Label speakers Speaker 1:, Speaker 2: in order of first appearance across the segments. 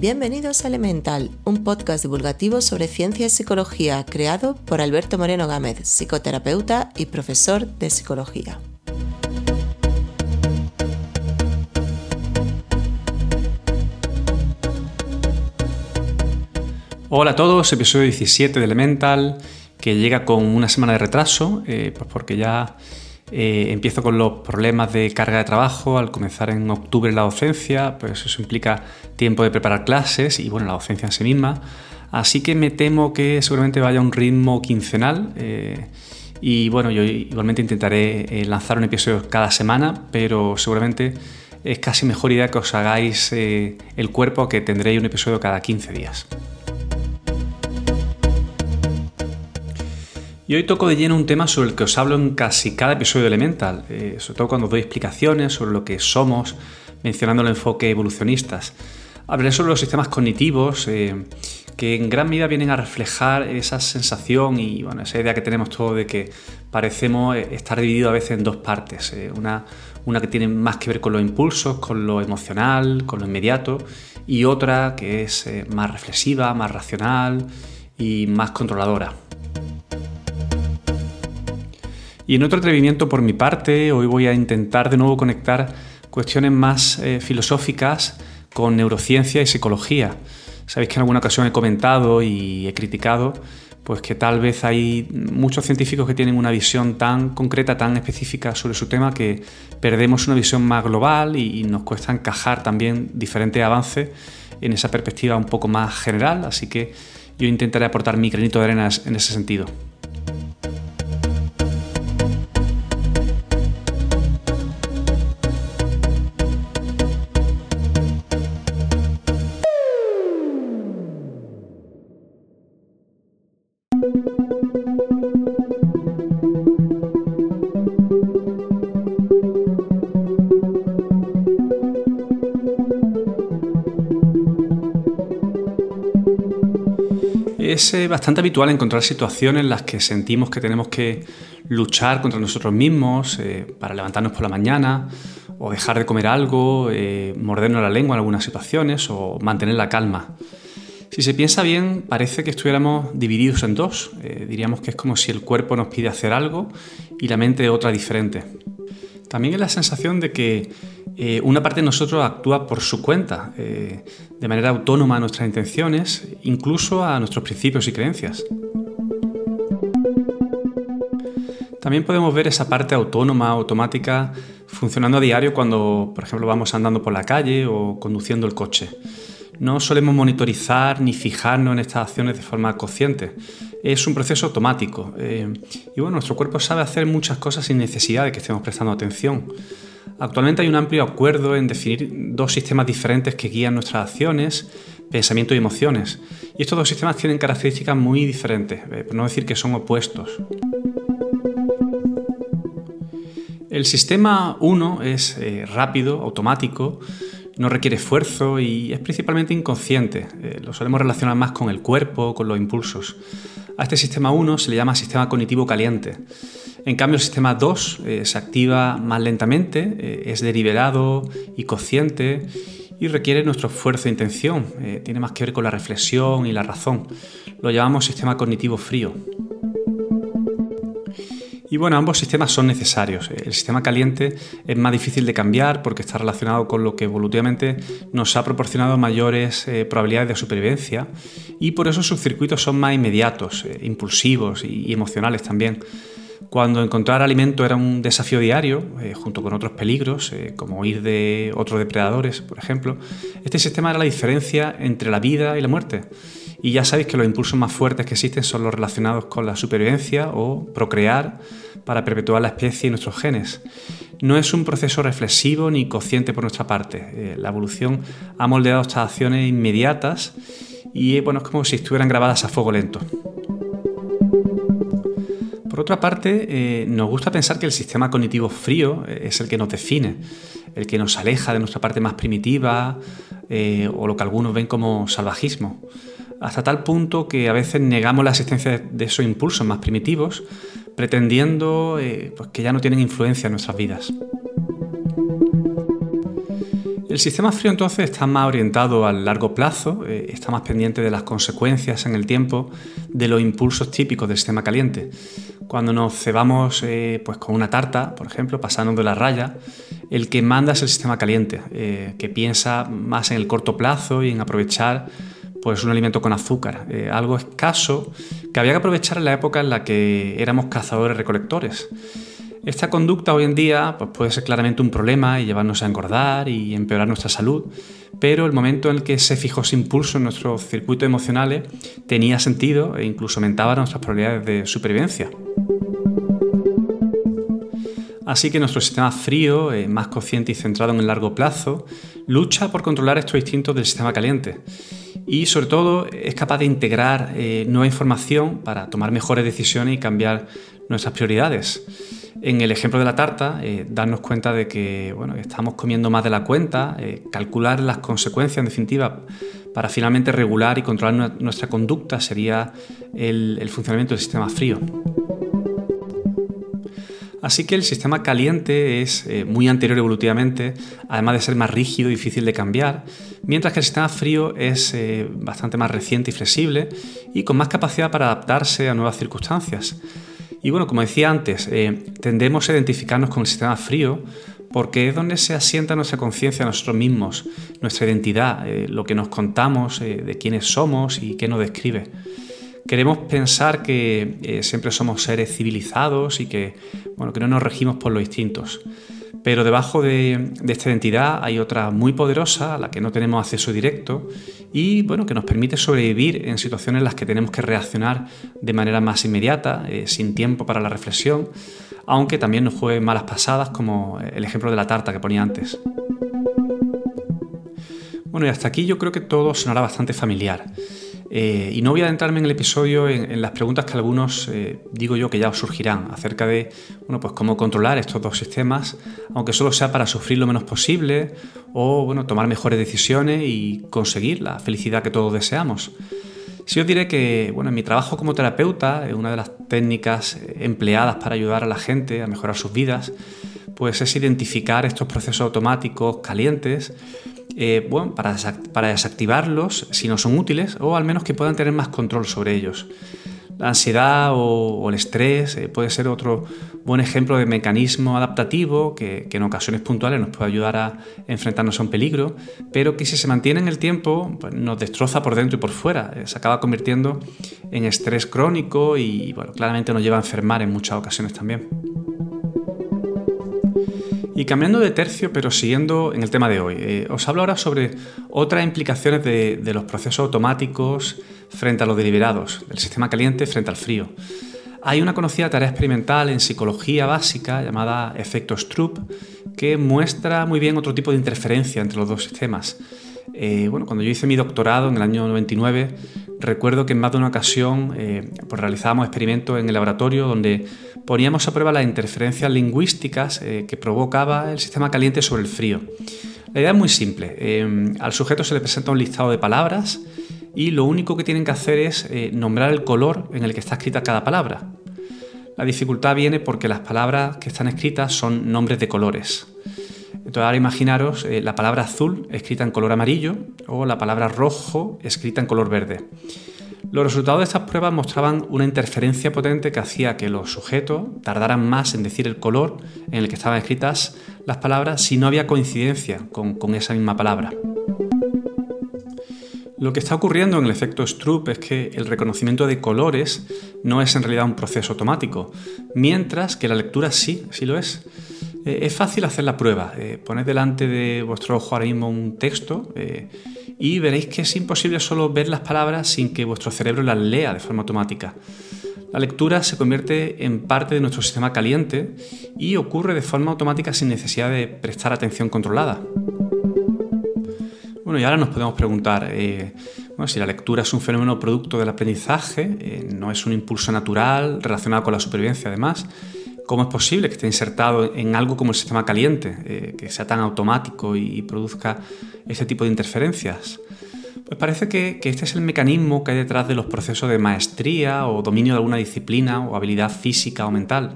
Speaker 1: Bienvenidos a Elemental, un podcast divulgativo sobre ciencia y psicología creado por Alberto Moreno Gámez, psicoterapeuta y profesor de psicología.
Speaker 2: Hola a todos, episodio 17 de Elemental, que llega con una semana de retraso, eh, pues porque ya eh, empiezo con los problemas de carga de trabajo. Al comenzar en octubre la docencia, pues eso implica tiempo de preparar clases y bueno, la docencia en sí misma. Así que me temo que seguramente vaya a un ritmo quincenal. Eh, y bueno, yo igualmente intentaré eh, lanzar un episodio cada semana, pero seguramente es casi mejor idea que os hagáis el cuerpo que tendréis un episodio cada 15 días. Y hoy toco de lleno un tema sobre el que os hablo en casi cada episodio de Elemental, eh, sobre todo cuando doy explicaciones sobre lo que somos, mencionando el enfoque evolucionistas. Hablaré sobre los sistemas cognitivos, eh, que en gran medida vienen a reflejar esa sensación y bueno, esa idea que tenemos todos de que parecemos eh, estar divididos a veces en dos partes. una, una que tiene más que ver con los impulsos, con lo emocional, con lo inmediato, y otra que es más reflexiva, más racional y más controladora. Y en otro atrevimiento por mi parte, hoy voy a intentar de nuevo conectar cuestiones más eh, filosóficas con neurociencia y psicología. Sabéis que en alguna ocasión he comentado y he criticado pues que tal vez hay muchos científicos que tienen una visión tan concreta, tan específica sobre su tema que perdemos una visión más global y, nos cuesta encajar también diferentes avances en esa perspectiva un poco más general, así que yo intentaré aportar mi granito de arena en ese sentido. Bastante habitual encontrar situaciones en las que sentimos que tenemos que luchar contra nosotros mismos eh, para levantarnos por la mañana o dejar de comer algo, eh, mordernos la lengua en algunas situaciones o mantener la calma. Si se piensa bien, parece que estuviéramos divididos en dos. diríamos que es como si el cuerpo nos pide hacer algo y la mente otra diferente. También es la sensación de que eh, una parte de nosotros actúa por su cuenta, eh, de manera autónoma a nuestras intenciones, incluso a nuestros principios y creencias. También podemos ver esa parte autónoma, automática, funcionando a diario cuando, por ejemplo, vamos andando por la calle o conduciendo el coche. No solemos monitorizar ni fijarnos en estas acciones de forma consciente. Es un proceso automático. Eh, y bueno, nuestro cuerpo sabe hacer muchas cosas sin necesidad de que estemos prestando atención. Actualmente hay un amplio acuerdo en definir dos sistemas diferentes que guían nuestras acciones, pensamiento y emociones. Y estos dos sistemas tienen características muy diferentes, eh, por no decir que son opuestos. El sistema 1 es eh, rápido, automático, no requiere esfuerzo y es principalmente inconsciente. Lo solemos relacionar más con el cuerpo, con los impulsos. A este sistema 1 se le llama sistema cognitivo caliente. En cambio, el sistema 2 eh, se activa más lentamente, eh, es deliberado y consciente y requiere nuestro esfuerzo e intención. Eh, tiene más que ver con la reflexión y la razón. Lo llamamos sistema cognitivo frío. Y bueno, ambos sistemas son necesarios. El sistema caliente es más difícil de cambiar porque está relacionado con lo que evolutivamente nos ha proporcionado mayores probabilidades de supervivencia y por eso sus circuitos son más inmediatos, impulsivos y emocionales también. Cuando encontrar alimento era un desafío diario, eh, junto con otros peligros, eh, como huir de otros depredadores, por ejemplo, este sistema era la diferencia entre la vida y la muerte. Y ya sabéis que los impulsos más fuertes que existen son los relacionados con la supervivencia o procrear para perpetuar la especie y nuestros genes. No es un proceso reflexivo ni consciente por nuestra parte. Eh, la evolución ha moldeado estas acciones inmediatas y bueno, es como si estuvieran grabadas a fuego lento. Por otra parte, eh, nos gusta pensar que el sistema cognitivo frío eh, es el que nos define, el que nos aleja de nuestra parte más primitiva eh, o lo que algunos ven como salvajismo, hasta tal punto que a veces negamos la existencia de esos impulsos más primitivos, pretendiendo pues, que ya no tienen influencia en nuestras vidas. El sistema frío entonces está más orientado al largo plazo, eh, está más pendiente de las consecuencias en el tiempo de los impulsos típicos del sistema caliente. Cuando nos cebamos eh, pues con una tarta, por ejemplo, pasando de la raya, el que manda es el sistema caliente, eh, que piensa más en el corto plazo y en aprovechar pues, un alimento con azúcar, algo escaso que había que aprovechar en la época en la que éramos cazadores-recolectores. Esta conducta hoy en día pues, puede ser claramente un problema y llevarnos a engordar y empeorar nuestra salud, pero el momento en que se fijó ese impulso en nuestros circuitos emocionales tenía sentido e incluso aumentaba nuestras probabilidades de supervivencia. Así que nuestro sistema frío, eh, más consciente y centrado en el largo plazo, lucha por controlar estos instintos del sistema caliente y sobre todo es capaz de integrar eh, nueva información para tomar mejores decisiones y cambiar nuestras prioridades en el ejemplo de la tarta, eh, darnos cuenta de que bueno, estamos comiendo más de la cuenta, eh, calcular las consecuencias en definitiva para finalmente regular y controlar nuestra conducta sería el, funcionamiento del sistema frío. Así que el sistema caliente es eh, muy anterior evolutivamente, además de ser más rígido y difícil de cambiar, mientras que el sistema frío es bastante más reciente y flexible y con más capacidad para adaptarse a nuevas circunstancias. Y bueno, como decía antes, eh, tendemos a identificarnos con el sistema frío porque es donde se asienta nuestra conciencia nosotros mismos, nuestra identidad, eh, lo que nos contamos eh, de quiénes somos y qué nos describe. Queremos pensar que siempre somos seres civilizados y que, bueno, que no nos regimos por los instintos. Pero debajo de, esta identidad hay otra muy poderosa a la que no tenemos acceso directo y bueno, que nos permite sobrevivir en situaciones en las que tenemos que reaccionar de manera más inmediata, eh, sin tiempo para la reflexión, aunque también nos juegue malas pasadas como el ejemplo de la tarta que ponía antes. Bueno, y hasta aquí yo creo que todo sonará bastante familiar. Eh, y no voy a adentrarme en el episodio en, las preguntas que algunos eh, digo yo que ya os surgirán acerca de bueno, pues cómo controlar estos dos sistemas, aunque solo sea para sufrir lo menos posible o bueno, tomar mejores decisiones y conseguir la felicidad que todos deseamos. Si os diré que bueno, en mi trabajo como terapeuta, una de las técnicas empleadas para ayudar a la gente a mejorar sus vidas, pues es identificar estos procesos automáticos calientes eh, bueno, para, desactivarlos si no son útiles o al menos que puedan tener más control sobre ellos. La ansiedad o, el estrés eh, puede ser otro buen ejemplo de mecanismo adaptativo que, en ocasiones puntuales nos puede ayudar a enfrentarnos a un peligro, pero que si se mantiene en el tiempo pues nos destroza por dentro y por fuera. Eh, se acaba convirtiendo en estrés crónico y bueno, claramente nos lleva a enfermar en muchas ocasiones también. Y cambiando de tercio, pero siguiendo en el tema de hoy, eh, os hablo ahora sobre otras implicaciones de, los procesos automáticos frente a los deliberados, del sistema caliente frente al frío. Hay una conocida tarea experimental en psicología básica llamada efecto Stroop que muestra muy bien otro tipo de interferencia entre los dos sistemas. Eh, bueno, cuando yo hice mi doctorado en el año 99, recuerdo que en más de una ocasión eh, pues realizábamos experimentos en el laboratorio donde poníamos a prueba las interferencias lingüísticas eh, que provocaba el sistema caliente sobre el frío. La idea es muy simple. Eh, al sujeto se le presenta un listado de palabras y lo único que tienen que hacer es eh, nombrar el color en el que está escrita cada palabra. La dificultad viene porque las palabras que están escritas son nombres de colores. Entonces ahora imaginaros la palabra azul escrita en color amarillo o la palabra rojo escrita en color verde. Los resultados de estas pruebas mostraban una interferencia potente que hacía que los sujetos tardaran más en decir el color en el que estaban escritas las palabras si no había coincidencia con, esa misma palabra. Lo que está ocurriendo en el efecto Stroop es que el reconocimiento de colores no es en realidad un proceso automático, mientras que la lectura sí, sí lo es. Eh, es fácil hacer la prueba. Eh, poned delante de vuestro ojo ahora mismo un texto eh, y veréis que es imposible solo ver las palabras sin que vuestro cerebro las lea de forma automática. La lectura se convierte en parte de nuestro sistema caliente y ocurre de forma automática sin necesidad de prestar atención controlada. Bueno, y ahora nos podemos preguntar, si la lectura es un fenómeno producto del aprendizaje, no es un impulso natural relacionado con la supervivencia además, ¿Cómo es posible que esté insertado en algo como el sistema caliente, eh, que sea tan automático y, produzca ese tipo de interferencias? Pues parece que, este es el mecanismo que hay detrás de los procesos de maestría o dominio de alguna disciplina o habilidad física o mental.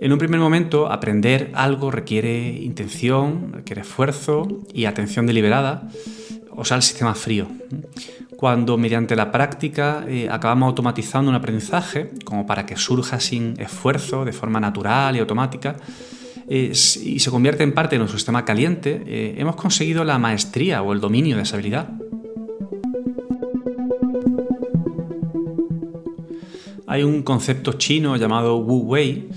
Speaker 2: En un primer momento, aprender algo requiere intención, requiere esfuerzo y atención deliberada, o sea, el sistema frío. Cuando mediante la práctica eh, acabamos automatizando un aprendizaje, como para que surja sin esfuerzo, de forma natural y automática, y se convierte en parte de nuestro sistema caliente, eh, hemos conseguido la maestría o el dominio de esa habilidad. Hay un concepto chino llamado Wu Wei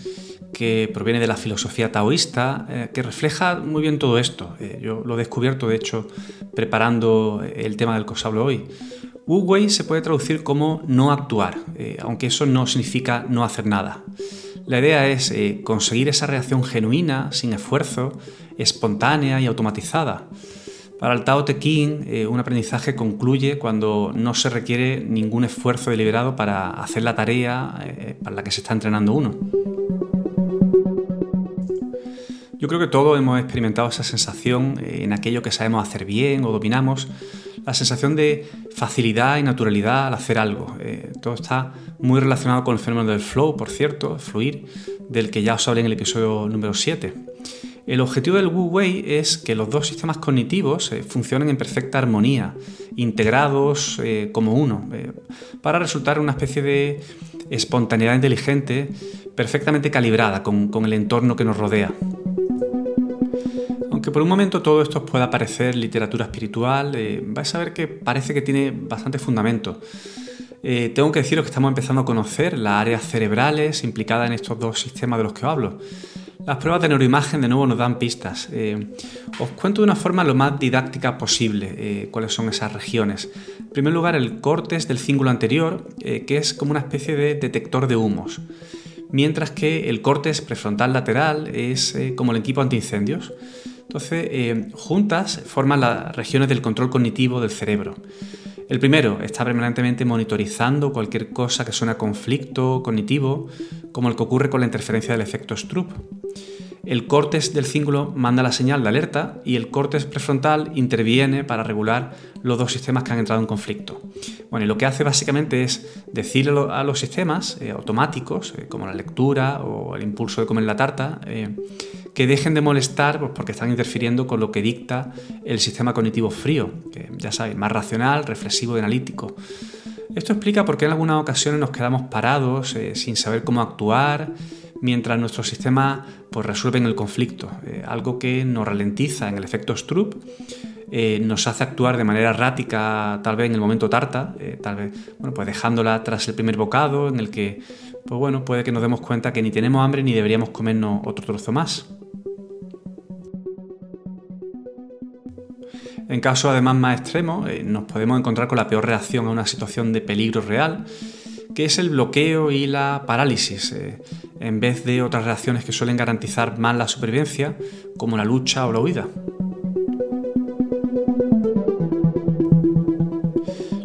Speaker 2: que proviene de la filosofía taoísta, eh, que refleja muy bien todo esto. Eh, yo lo he descubierto, de hecho, preparando el tema del que os hablo hoy. Wu Wei se puede traducir como no actuar, aunque eso no significa no hacer nada. La idea es eh, conseguir esa reacción genuina, sin esfuerzo, espontánea y automatizada. Para el Tao Te Ching, eh, un aprendizaje concluye cuando no se requiere ningún esfuerzo deliberado para hacer la tarea eh, para la que se está entrenando uno. Yo creo que todos hemos experimentado esa sensación en aquello que sabemos hacer bien o dominamos, la sensación de facilidad y naturalidad al hacer algo. Eh, todo está muy relacionado con el fenómeno del flow, por cierto, fluir, del que ya os hablé en el episodio número 7. El objetivo del Wu Wei es que los dos sistemas cognitivos eh, funcionen en perfecta armonía, integrados eh, como uno, para resultar una especie de espontaneidad inteligente perfectamente calibrada con el entorno que nos rodea que por un momento todo esto pueda parecer literatura espiritual, eh, vais a ver que parece que tiene bastante fundamento. Eh, tengo que deciros que estamos empezando a conocer las áreas cerebrales implicadas en estos dos sistemas de los que os hablo. Las pruebas de neuroimagen de nuevo nos dan pistas. Eh, os cuento de una forma lo más didáctica posible cuáles son esas regiones. En primer lugar, el cortes del cíngulo anterior, que es como una especie de detector de humos, mientras que el cortes prefrontal lateral es como el equipo antiincendios. Entonces, eh, juntas forman las regiones del control cognitivo del cerebro. El primero está permanentemente monitorizando cualquier cosa que suene a conflicto cognitivo, como el que ocurre con la interferencia del efecto Stroop. El córtex del cíngulo manda la señal de alerta y el córtex prefrontal interviene para regular los dos sistemas que han entrado en conflicto. Bueno, lo que hace básicamente es decirle a los sistemas eh, automáticos, eh, como la lectura o el impulso de comer la tarta, que dejen de molestar pues, porque están interfiriendo con lo que dicta el sistema cognitivo frío, que ya sabéis, más racional, reflexivo y analítico. Esto explica por qué en algunas ocasiones nos quedamos parados eh, sin saber cómo actuar mientras nuestro sistema pues, resuelve el conflicto, eh, algo que nos ralentiza en el efecto Stroop, eh, nos hace actuar de manera errática tal vez en el momento tarta, tal vez bueno, pues dejándola tras el primer bocado en el que pues bueno, puede que nos demos cuenta que ni tenemos hambre ni deberíamos comernos otro trozo más. En caso además más extremo, eh, nos podemos encontrar con la peor reacción a una situación de peligro real, que es el bloqueo y la parálisis, eh, en vez de otras reacciones que suelen garantizar más la supervivencia, como la lucha o la huida.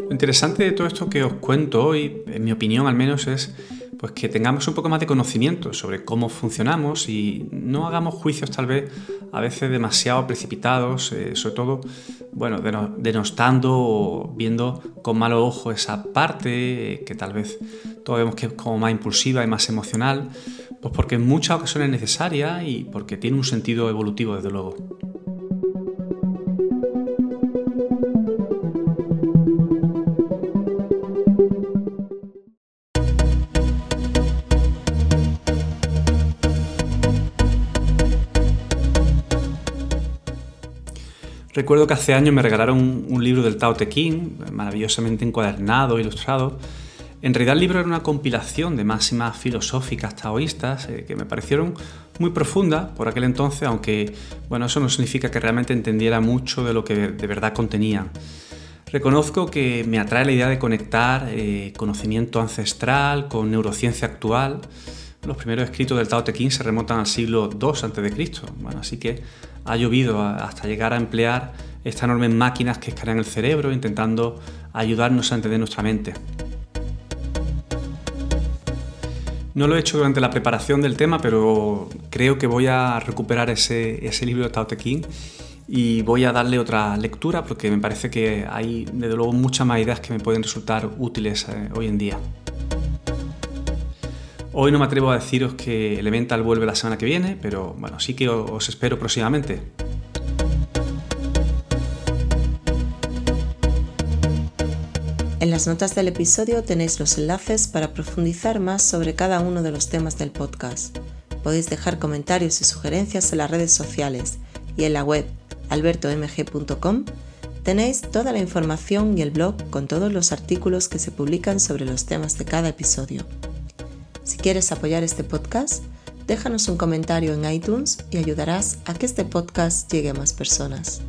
Speaker 2: Lo interesante de todo esto que os cuento hoy, en mi opinión al menos, es pues que tengamos un poco más de conocimiento sobre cómo funcionamos y no hagamos juicios tal vez a veces demasiado precipitados, eh, sobre todo, bueno, denostando o viendo con malo ojo esa parte eh, que tal vez todos vemos que es como más impulsiva y más emocional, pues porque en muchas ocasiones es necesaria y porque tiene un sentido evolutivo desde luego. Recuerdo que hace años me regalaron un, libro del Tao Te Ching, maravillosamente encuadernado, ilustrado. En realidad el libro era una compilación de máximas filosóficas taoístas eh, que me parecieron muy profundas por aquel entonces, aunque bueno, eso no significa que realmente entendiera mucho de lo que de verdad contenían. Reconozco que me atrae la idea de conectar eh, conocimiento ancestral con neurociencia actual. Los primeros escritos del Tao Te Ching se remontan al siglo II a.C. Bueno, así que ha llovido hasta llegar a emplear estas enormes máquinas que escanean el cerebro intentando ayudarnos a entender nuestra mente. No lo he hecho durante la preparación del tema, pero creo que voy a recuperar ese, libro de Tao Te Ching y voy a darle otra lectura porque me parece que hay, desde luego, muchas más ideas que me pueden resultar útiles eh, hoy en día. Hoy no me atrevo a deciros que Elemental vuelve la semana que viene, pero bueno, sí que os espero próximamente.
Speaker 1: En las notas del episodio tenéis los enlaces para profundizar más sobre cada uno de los temas del podcast. Podéis dejar comentarios y sugerencias en las redes sociales y en la web albertomg.com tenéis toda la información y el blog con todos los artículos que se publican sobre los temas de cada episodio. Si quieres apoyar este podcast, déjanos un comentario en iTunes y ayudarás a que este podcast llegue a más personas.